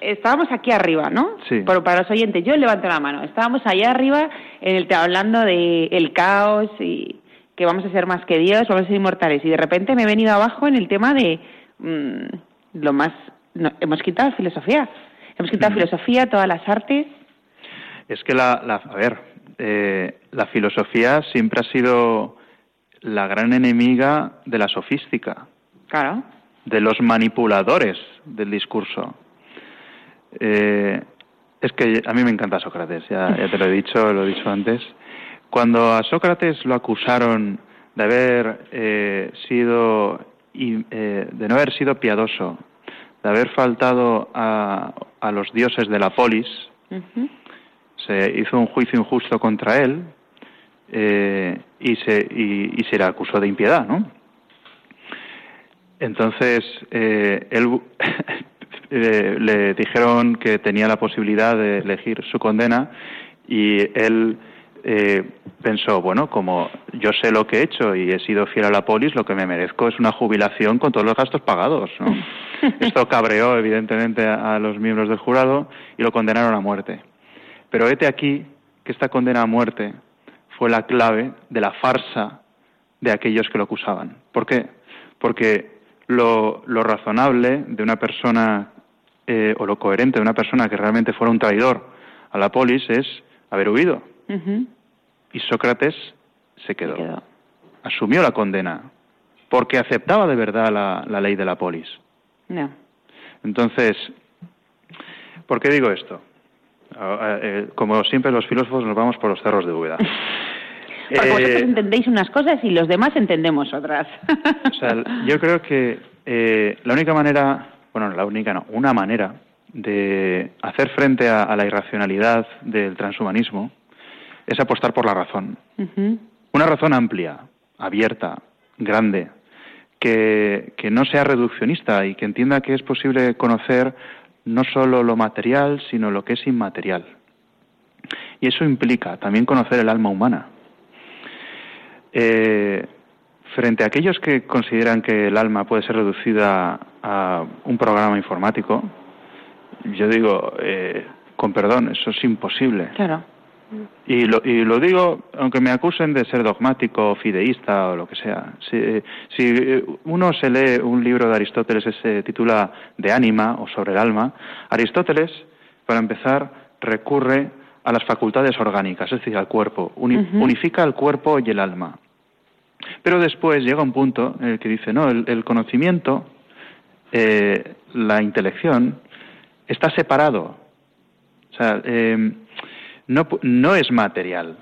Speaker 2: Estábamos aquí arriba, ¿no?
Speaker 4: Sí.
Speaker 2: Pero para los oyentes, yo levanto la mano. Estábamos allá arriba en el, hablando de el caos y que vamos a ser más que Dios, vamos a ser inmortales. Y de repente me he venido abajo en el tema de mm, lo más... hemos quitado filosofía. Hemos quitado filosofía, todas las artes.
Speaker 4: Es que la, la a ver, eh, la filosofía siempre ha sido la gran enemiga de la sofística.
Speaker 2: Claro.
Speaker 4: De los manipuladores del discurso. Eh, es que a mí me encanta Sócrates, ya, te lo he dicho, lo he dicho antes. Cuando a Sócrates lo acusaron de haber eh, sido, de no haber sido piadoso, de haber faltado a, a los dioses de la polis, se hizo un juicio injusto contra él eh, y, se, y, se le acusó de impiedad, ¿no? Entonces, eh, él eh, le dijeron que tenía la posibilidad de elegir su condena y él pensó, bueno, como yo sé lo que he hecho y he sido fiel a la polis, lo que me merezco es una jubilación con todos los gastos pagados. ¿no? Esto cabreó evidentemente a los miembros del jurado y lo condenaron a muerte. Pero hete aquí que esta condena a muerte fue la clave de la farsa de aquellos que lo acusaban. ¿Por qué? Porque lo, razonable de una persona, eh, o lo coherente de una persona que realmente fuera un traidor a la polis es haber huido. Y Sócrates se quedó. Asumió la condena, porque aceptaba de verdad la, ley de la polis.
Speaker 2: No.
Speaker 4: Entonces, ¿por qué digo esto? Ah, eh, como siempre los filósofos nos vamos por los cerros de Úbeda.
Speaker 2: Porque vosotros eh, entendéis unas cosas y los demás entendemos otras.
Speaker 4: o sea, yo creo que eh, la única manera, bueno, la única no, una manera de hacer frente a, la irracionalidad del transhumanismo es apostar por la razón. Una razón amplia, abierta, grande, que, que no sea reduccionista y que entienda que es posible conocer no solo lo material, sino lo que es inmaterial. Y eso implica también conocer el alma humana. Eh, frente a aquellos que consideran que el alma puede ser reducida a un programa informático, yo digo, eh, con perdón, eso es imposible.
Speaker 2: Claro.
Speaker 4: Y lo, y lo digo, aunque me acusen de ser dogmático, fideísta o lo que sea. Si, si uno se lee un libro de Aristóteles que se titula De ánima o sobre el alma, Aristóteles, para empezar, recurre a las facultades orgánicas, es decir, al cuerpo. Unifica el cuerpo y el alma. Pero después llega un punto en el que dice, no, el, conocimiento, eh, la intelección, está separado. O sea, eh, no, no es material.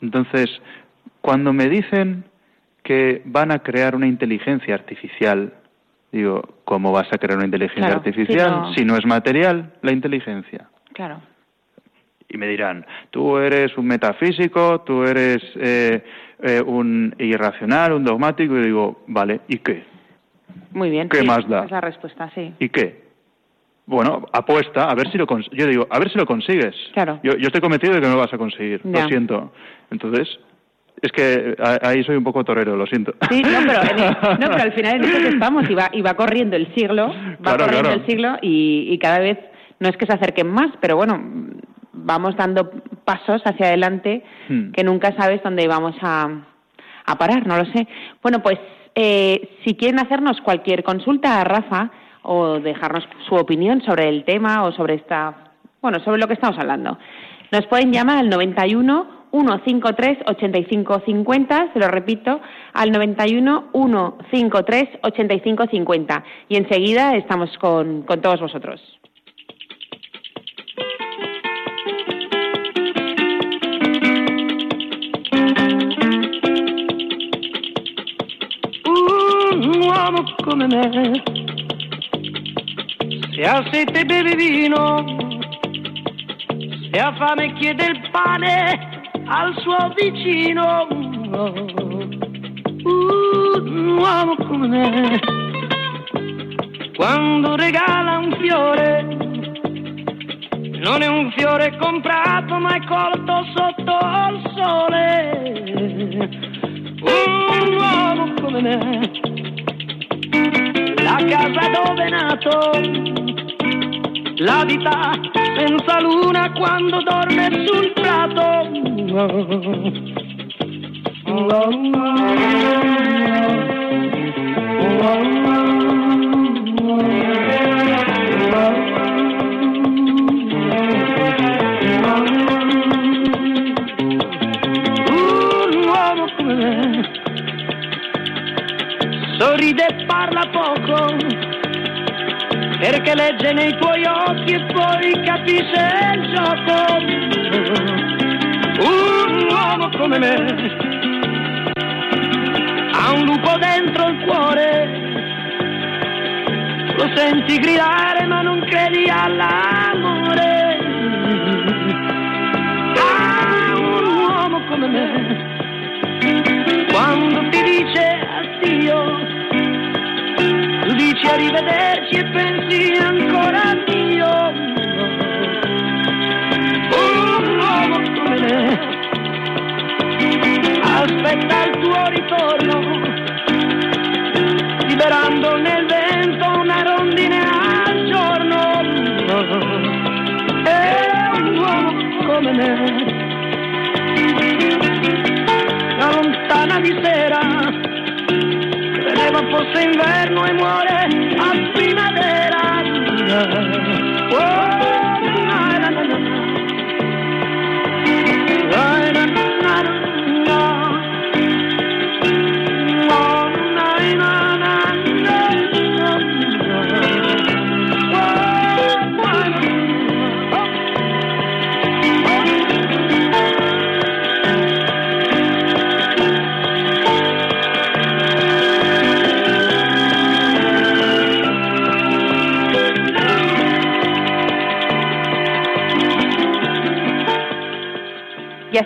Speaker 4: Entonces, cuando me dicen que van a crear una inteligencia artificial, digo, ¿cómo vas a crear una inteligencia artificial si no... es material la inteligencia?
Speaker 2: Claro.
Speaker 4: Y me dirán, tú eres un metafísico, tú eres eh, eh, un irracional, un dogmático, y digo, vale, ¿y qué?
Speaker 2: Muy bien.
Speaker 4: ¿Qué más da?
Speaker 2: Es la respuesta, sí.
Speaker 4: ¿Y qué? Bueno, apuesta, a ver si lo yo digo, a ver si lo consigues.
Speaker 2: Claro.
Speaker 4: Yo, yo estoy convencido de que no lo vas a conseguir, lo siento. Entonces, es que ahí soy un poco torero, lo siento.
Speaker 2: Sí, no, pero, no, pero al final en eso estamos y va, y va corriendo el siglo, va corriendo el siglo y, y cada vez no es que se acerquen más, pero bueno, vamos dando pasos hacia adelante hmm. que nunca sabes dónde vamos a, a parar, no lo sé. Bueno, pues eh, si quieren hacernos cualquier consulta a Rafa, o dejarnos su opinión sobre el tema o sobre esta, bueno, sobre lo que estamos hablando. Nos pueden llamar al 91 153 8550, se lo repito, al 91 153 8550 y enseguida estamos con, con todos vosotros.
Speaker 5: Mm, I'm Se ha sete beve vino, se ha fame chiede il pane al suo vicino. Un uomo come me, quando regala un fiore, non è un fiore comprato ma è colto sotto il sole. Un uomo come me, la casa dove è nato, la vita senza luna quando dorme sul prato. Sorride e parla poco perché legge nei tuoi occhi e poi capisce il gioco. Un uomo come me ha un lupo dentro il cuore, lo senti gridare ma non credi all'amore. Ah, un uomo come me quando ti dice addio arrivederci e pensi ancora a Dio. Uomo come me aspetta il tuo ritorno, liberando nel vento una rondine al giorno. È un uomo come me, la lontana di sera fosse inverno e muore a primavera.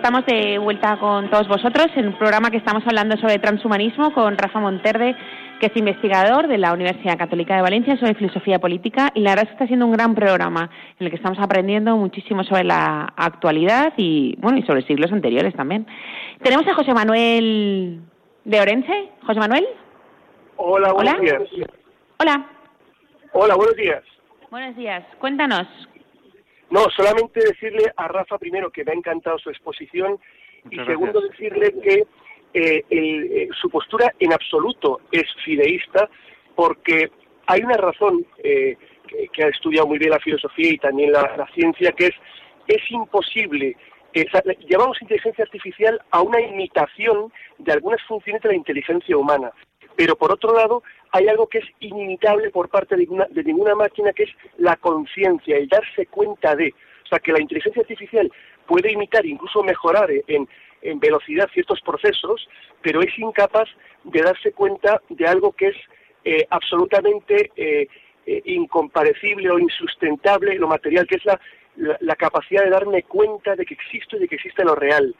Speaker 2: Estamos de vuelta con todos vosotros en un programa que estamos hablando sobre transhumanismo con Rafa Monterde, que es investigador de la Universidad Católica de Valencia sobre filosofía política y la verdad es que está siendo un gran programa en el que estamos aprendiendo muchísimo sobre la actualidad y bueno y sobre siglos anteriores también. Tenemos a José Manuel de Orense. José Manuel.
Speaker 6: Hola, buenos
Speaker 2: Hola.
Speaker 6: días.
Speaker 2: Hola.
Speaker 6: Hola, buenos días.
Speaker 2: Buenos días. Cuéntanos.
Speaker 6: No, solamente decirle a Rafa primero que me ha encantado su exposición y segundo
Speaker 4: gracias.
Speaker 6: decirle que eh, el- eh, su postura en absoluto es fideísta porque hay una razón eh, que, que ha estudiado muy bien la filosofía y también la, la ciencia que es es imposible eh, llamamos inteligencia artificial a una imitación de algunas funciones de la inteligencia humana pero por otro lado hay algo que es inimitable por parte de ninguna, de ninguna máquina, que es la conciencia, el darse cuenta de. O sea, que la inteligencia artificial puede imitar, incluso mejorar en, velocidad ciertos procesos, pero es incapaz de darse cuenta de algo que es eh, absolutamente eh, eh, incomparecible o insustentable, lo material, que es la, la, la capacidad de darme cuenta de que existo y de que existe lo real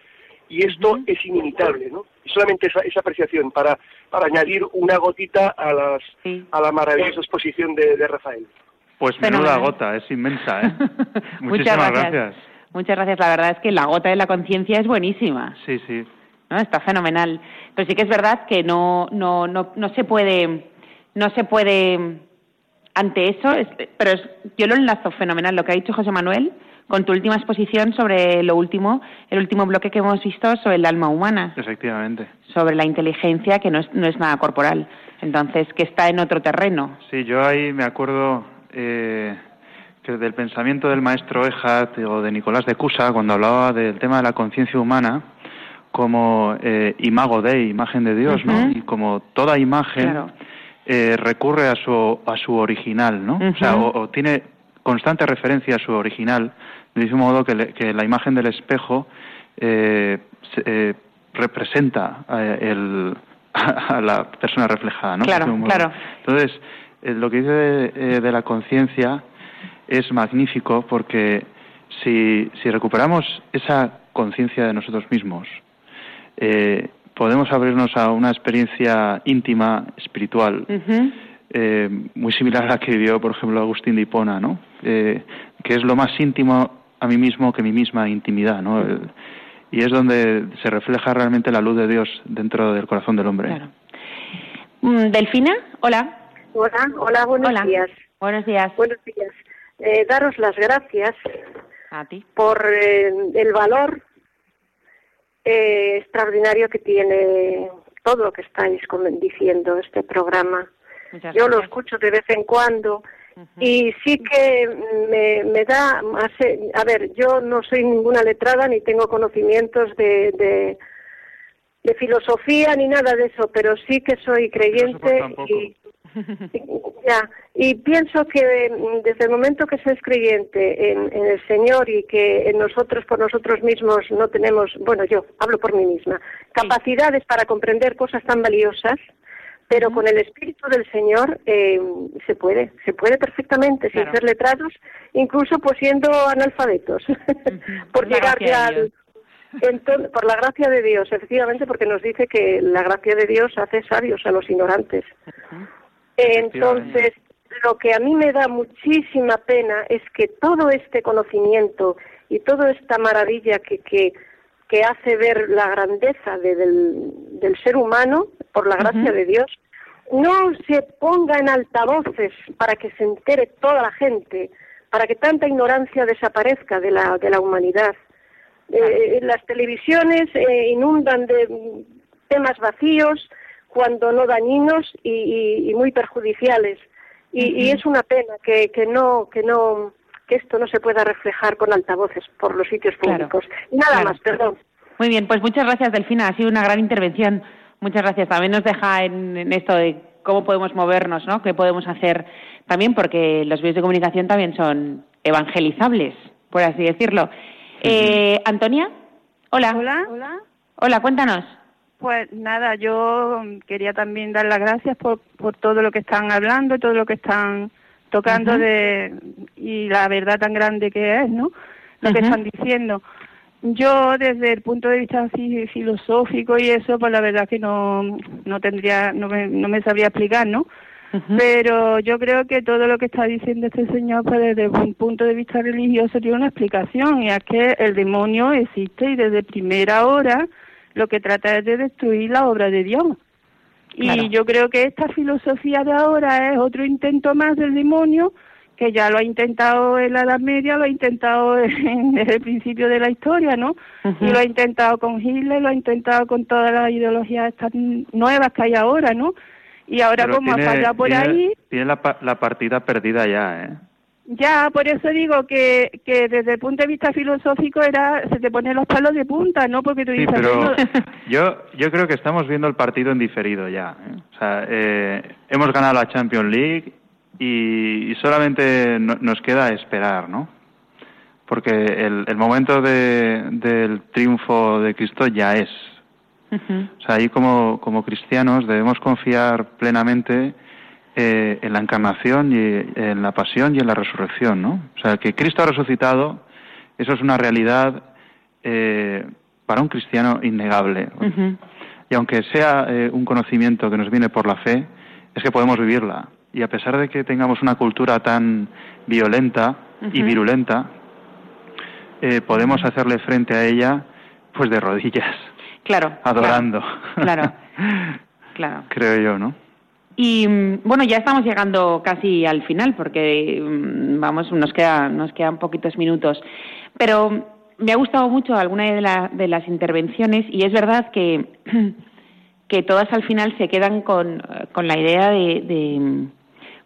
Speaker 6: y esto es inimitable, ¿no? Y solamente esa, esa apreciación para, para añadir una gotita a, las,
Speaker 2: Sí.
Speaker 6: a la maravillosa exposición de, de Rafael.
Speaker 4: Pues menuda
Speaker 2: Fenomenal.
Speaker 4: gota, es inmensa, ¿eh?
Speaker 2: Muchas
Speaker 4: Muchísimas
Speaker 2: gracias.
Speaker 4: gracias.
Speaker 2: Muchas gracias. La verdad es que la gota de la conciencia es buenísima.
Speaker 4: Sí, sí.
Speaker 2: ¿no? Está fenomenal. Pero sí que es verdad que no, no, no, no se puede, no se puede ante eso, es- pero es- yo lo enlazo fenomenal lo que ha dicho José Manuel con tu última exposición sobre lo último, el último bloque que hemos visto sobre el alma humana,
Speaker 4: Efectivamente.
Speaker 2: sobre la inteligencia que no es, no es nada corporal. Entonces, que está en otro terreno.
Speaker 4: Sí, yo ahí me acuerdo eh, que del pensamiento del maestro Ejat o de Nicolás de Cusa, cuando hablaba del tema de la conciencia humana, como eh, imago Dei, imagen de Dios, ¿no? Y como toda imagen
Speaker 2: Claro.
Speaker 4: eh, recurre a su, a su original, ¿no? O sea, o tiene constante referencia a su original, del mismo modo que, le- que la imagen del espejo eh, eh, representa eh, el, a, la persona reflejada, ¿no?
Speaker 2: Claro, claro.
Speaker 4: Entonces, eh, lo que dice de, de la conciencia es magnífico porque si, si recuperamos esa conciencia de nosotros mismos, eh, podemos abrirnos a una experiencia íntima, espiritual, eh, muy similar a la que vivió, por ejemplo, Agustín de Hipona, ¿no? Eh, que es lo más íntimo a mí mismo que mi misma intimidad, ¿no? y es donde se refleja realmente la luz de Dios dentro del corazón del hombre. Claro.
Speaker 2: Mm, Delfina, hola.
Speaker 7: Hola, hola, buenos días.
Speaker 2: Buenos días.
Speaker 7: Buenos días. Eh, daros las gracias
Speaker 2: a ti.
Speaker 7: por eh, el valor eh, extraordinario que tiene todo lo que estáis diciendo este programa. Yo lo escucho de vez en cuando y sí que me, me da, a ver, yo no soy ninguna letrada ni tengo conocimientos de, de, de filosofía ni nada de eso, pero sí que soy creyente y ya, y pienso que mm, desde el momento que se es creyente en, el Señor y que en nosotros por nosotros mismos no tenemos, bueno, yo hablo por mí misma, capacidades para comprender cosas tan valiosas, pero con el Espíritu del Señor eh, se puede, se puede perfectamente, sin ser letrados, incluso pues siendo analfabetos, por llegar ya Entonces, por la gracia de Dios, efectivamente, porque nos dice que la gracia de Dios hace sabios a los ignorantes. Entonces, lo que a mí me da muchísima pena es que todo este conocimiento y toda esta maravilla que, que, que hace ver la grandeza del, del, ser humano, por la gracia de Dios, no se ponga en altavoces para que se entere toda la gente, para que tanta ignorancia desaparezca de la, de la humanidad. Eh, las televisiones eh, inundan de temas vacíos, cuando no dañinos y, muy perjudiciales. Y, es una pena que, que no que no que esto no se pueda reflejar con altavoces por los sitios públicos. Nada más, perdón.
Speaker 2: Muy bien, pues muchas gracias, Delfina. Ha sido una gran intervención. Muchas gracias. También nos deja en, esto de cómo podemos movernos, ¿no? ¿Qué podemos hacer también? Porque los medios de comunicación también son evangelizables, por así decirlo. Eh, Antonia, hola.
Speaker 8: Hola. Hola.
Speaker 2: Hola, cuéntanos.
Speaker 8: Pues nada, yo quería también dar las gracias por, por todo lo que están hablando, todo lo que están tocando de y la verdad tan grande que es, ¿no? Lo que están diciendo. Yo desde el punto de vista filosófico y eso, pues la verdad que no, no tendría, no me, no me sabría explicar, ¿no? Pero yo creo que todo lo que está diciendo este señor, pues desde un punto de vista religioso tiene una explicación, y es que el demonio existe y desde primera hora lo que trata es de destruir la obra de Dios. Y yo creo que esta filosofía de ahora es otro intento más del demonio, que ya lo ha intentado en la Edad Media, lo ha intentado desde el principio de la historia, ¿no? Y lo ha intentado con Hitler, lo ha intentado con todas las ideologías estas nuevas que hay ahora, ¿no? Y ahora como ha fallado por ahí...
Speaker 4: Tiene la, la partida perdida ya, ¿eh?
Speaker 8: Ya, por eso digo que, que desde el punto de vista filosófico era se te ponen los palos de punta, ¿no? Porque tú
Speaker 4: sí, pero yo yo creo que estamos viendo el partido en diferido ya. ¿eh? O sea, eh, hemos ganado la Champions League y, solamente nos queda esperar, ¿no? Porque el, el momento de, del triunfo de Cristo ya es. O sea, ahí como, como cristianos debemos confiar plenamente eh, en la encarnación y en la pasión y en la resurrección, ¿no? O sea, que Cristo ha resucitado, eso es una realidad eh, para un cristiano innegable. Y aunque sea eh, un conocimiento que nos viene por la fe, es que podemos vivirla. Y a pesar de que tengamos una cultura tan violenta y virulenta, podemos hacerle frente a ella, pues de rodillas.
Speaker 2: Claro.
Speaker 4: Adorando.
Speaker 2: Claro. Claro.
Speaker 4: Creo yo, ¿no?
Speaker 2: Y mm, bueno, ya estamos llegando casi al final porque mm, vamos, nos queda, nos quedan poquitos minutos. Pero me ha gustado mucho alguna de, de las intervenciones y es verdad que, que todas al final se quedan con, con la idea de,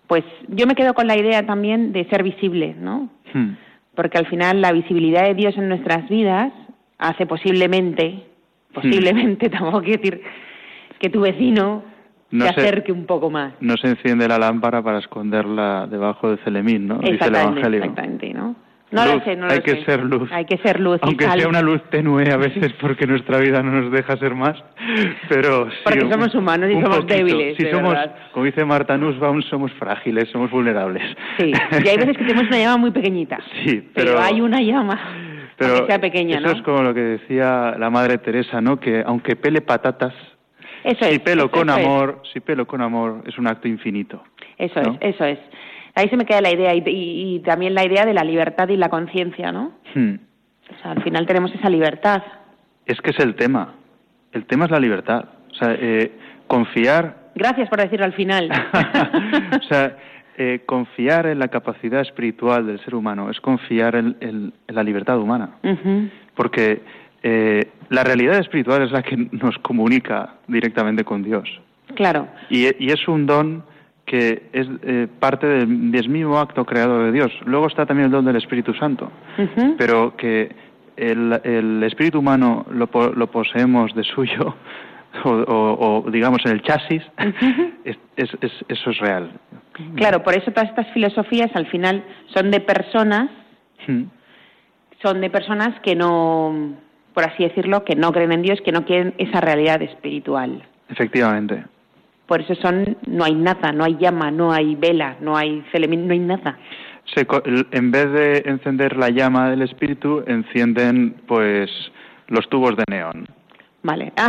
Speaker 2: pues yo me quedo con la idea también de ser visible, ¿no? Hmm. Porque al final la visibilidad de Dios en nuestras vidas hace posiblemente, hmm. posiblemente, tampoco quiero decir que tu vecino no se acerque un poco más.
Speaker 4: No se enciende la lámpara para esconderla debajo de Celemín, ¿no?
Speaker 2: Exactamente, exactamente, ¿no? No lo sé, no lo
Speaker 4: hay que ser luz.
Speaker 2: Hay que ser luz.
Speaker 4: Aunque sea una luz tenue a veces porque nuestra vida no nos deja ser más, pero
Speaker 2: Porque somos humanos y somos débiles.
Speaker 4: Si somos, como dice Marta Nussbaum, somos frágiles, somos vulnerables.
Speaker 2: Sí, y hay veces que tenemos una llama muy pequeñita.
Speaker 4: Sí,
Speaker 2: pero, hay una llama. Pero sea pequeña,
Speaker 4: eso es como lo que decía la Madre Teresa, ¿no? Que aunque pele patatas,
Speaker 2: eso
Speaker 4: si pelo con amor, si pelo con amor, es un acto infinito.
Speaker 2: Eso es, eso es ahí se me queda la idea y, también la idea de la libertad y la conciencia, ¿no?
Speaker 4: Hmm.
Speaker 2: O sea, al final tenemos esa libertad.
Speaker 4: Es que es el tema. El tema es la libertad. O sea, eh, confiar.
Speaker 2: Gracias por decirlo al final.
Speaker 4: o sea, eh, confiar en la capacidad espiritual del ser humano es confiar en, la libertad humana. Porque eh, la realidad espiritual es la que nos comunica directamente con Dios.
Speaker 2: Claro.
Speaker 4: y es un don que es eh, parte del, mismo acto creado de Dios. Luego está también el don del Espíritu Santo, pero que el, espíritu humano lo, poseemos de suyo, o, digamos en el chasis, eso es real.
Speaker 2: Claro, por eso todas estas filosofías al final son de personas, son de personas que no, por así decirlo, que no creen en Dios, que no quieren esa realidad espiritual.
Speaker 4: Efectivamente.
Speaker 2: Por eso son, no hay nada, no hay llama, no hay vela, no hay no hay nada.
Speaker 4: en vez de encender la llama del espíritu, encienden pues los tubos de neón.
Speaker 2: Vale.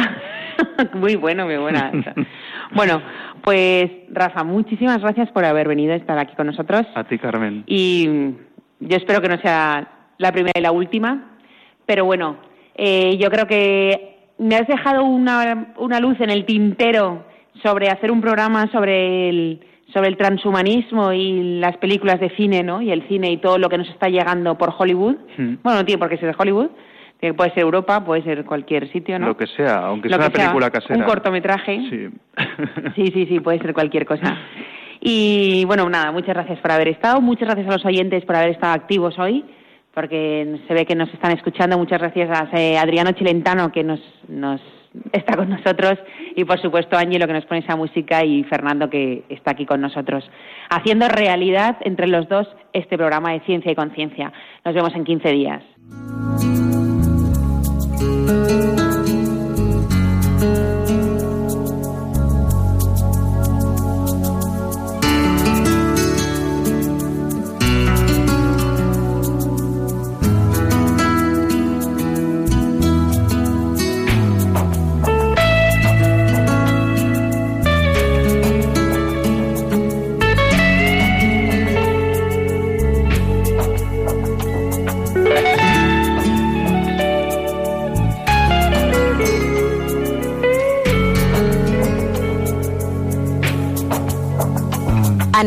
Speaker 2: Ah, muy bueno, muy buena. bueno, pues Rafa, muchísimas gracias por haber venido a estar aquí con nosotros.
Speaker 4: A ti, Carmen.
Speaker 2: Y yo espero que no sea la primera y la última, pero bueno, eh, yo creo que me has dejado una, una luz en el tintero sobre hacer un programa sobre el, sobre el transhumanismo y las películas de cine, ¿no? Y el cine y todo lo que nos está llegando por Hollywood. Hmm. Bueno, no tiene por qué ser de Hollywood. Puede ser Europa, puede ser cualquier sitio, ¿no?
Speaker 4: Lo que sea, aunque sea una película casera.
Speaker 2: Un cortometraje.
Speaker 4: Sí.
Speaker 2: sí, sí, sí, puede ser cualquier cosa. Y bueno, nada, muchas gracias por haber estado. Muchas gracias a los oyentes por haber estado activos hoy, porque se ve que nos están escuchando. Muchas gracias a eh, Adriano Chilentano, que nos, está con nosotros y por supuesto Ángelo que nos pone esa música y Fernando que está aquí con nosotros haciendo realidad entre los dos este programa de ciencia y conciencia. Nos vemos en 15 días.